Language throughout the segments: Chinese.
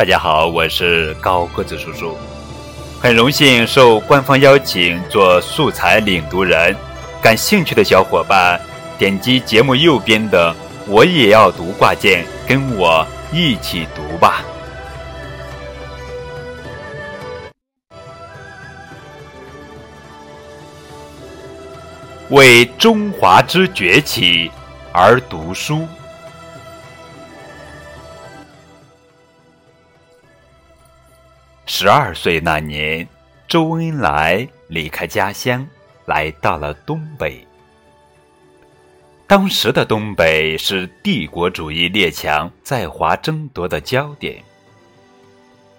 大家好，我是高个子叔叔，很荣幸受官方邀请做素材领读人。感兴趣的小伙伴，点击节目右边的“我也要读”挂件，跟我一起读吧。为中华之崛起而读书。十二岁那年，周恩来离开家乡，来到了东北。当时的东北是帝国主义列强在华争夺的焦点。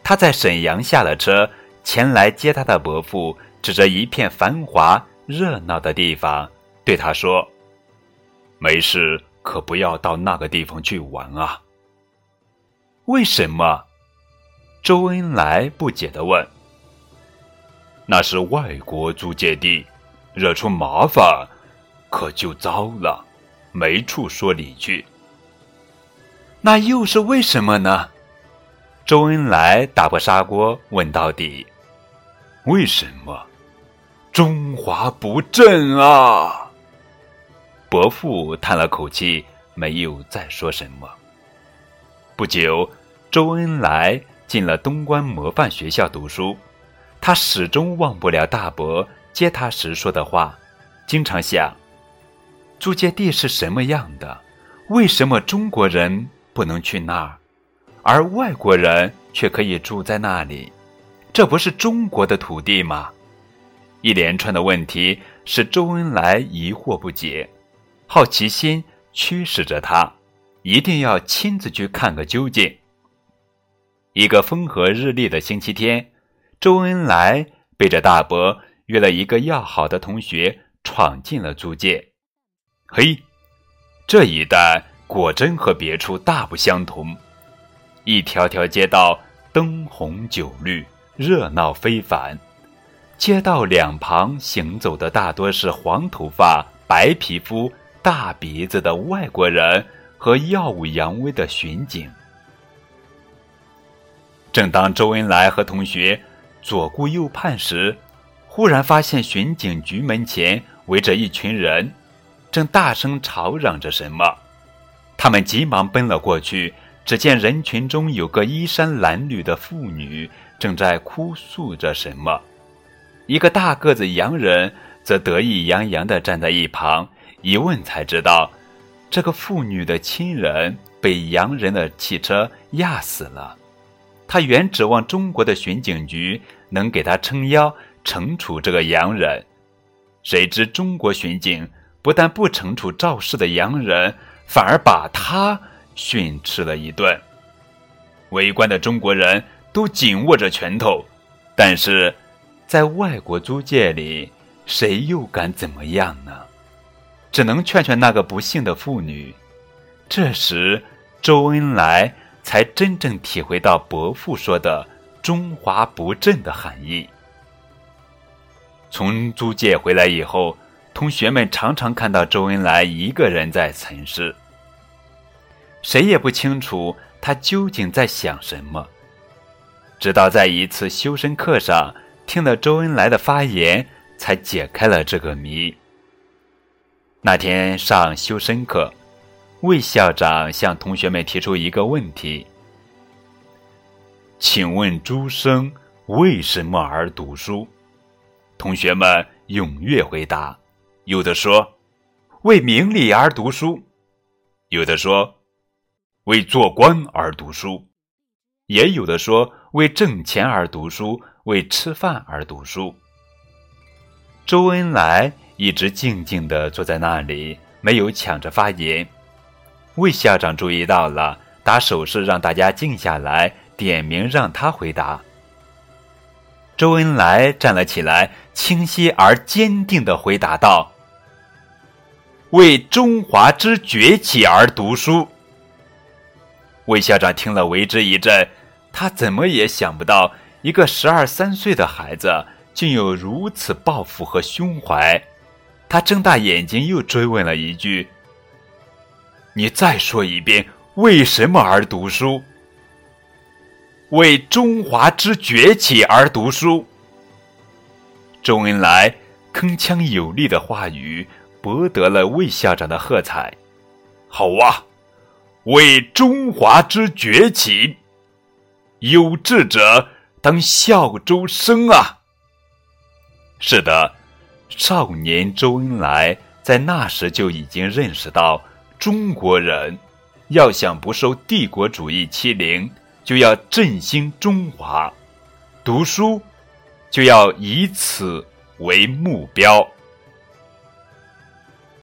他在沈阳下了车，前来接他的伯父指着一片繁华热闹的地方，对他说：“没事，可不要到那个地方去玩啊。”为什么？周恩来不解地问：“那是外国租界地，惹出麻烦，可就糟了，没处说理去。”那又是为什么呢？周恩来打破砂锅问到底：“为什么？中华不振啊！”伯父叹了口气，没有再说什么。不久，周恩来。进了东关模范学校读书，他始终忘不了大伯接他时说的话，经常想：租界地是什么样的？为什么中国人不能去那儿，而外国人却可以住在那里？这不是中国的土地吗？一连串的问题使周恩来疑惑不解，好奇心驱使着他，一定要亲自去看个究竟。一个风和日丽的星期天，周恩来背着大伯约了一个要好的同学，闯进了租界。嘿，这一带果真和别处大不相同，一条条街道灯红酒绿，热闹非凡。街道两旁行走的大多是黄头发、白皮肤、大鼻子的外国人和耀武扬威的巡警。正当周恩来和同学左顾右盼时，忽然发现巡警局门前围着一群人，正大声吵嚷着什么。他们急忙奔了过去，只见人群中有个衣衫褴褛的妇女正在哭诉着什么，一个大个子洋人则得意洋洋地站在一旁。一问才知道，这个妇女的亲人被洋人的汽车压死了。他原指望中国的巡警局能给他撑腰惩处这个洋人，谁知中国巡警不但不惩处肇事的洋人，反而把他训斥了一顿。围观的中国人都紧握着拳头，但是，在外国租界里，谁又敢怎么样呢？只能劝劝那个不幸的妇女。这时，周恩来。才真正体会到伯父说的“中华不振”的含义。从租界回来以后，同学们常常看到周恩来一个人在城市，谁也不清楚他究竟在想什么。直到在一次修身课上听了周恩来的发言，才解开了这个谜。那天上修身课。魏校长向同学们提出一个问题：“请问诸生为什么而读书？”同学们踊跃回答，有的说：“为名利而读书；有的说：“为做官而读书；也有的说：“为挣钱而读书，为吃饭而读书。”周恩来一直静静地坐在那里，没有抢着发言。魏校长注意到了，打手势让大家静下来，点名让他回答。周恩来站了起来，清晰而坚定地回答道：“为中华之崛起而读书。”魏校长听了为之一振，他怎么也想不到，一个十二三岁的孩子竟有如此抱负和胸怀。他睁大眼睛，又追问了一句。你再说一遍，为什么而读书？为中华之崛起而读书。周恩来铿锵有力的话语博得了魏校长的喝彩。好啊，为中华之崛起，有志者当效周生啊！是的，少年周恩来在那时就已经认识到，中国人要想不受帝国主义欺凌。就要振兴中华，读书就要以此为目标。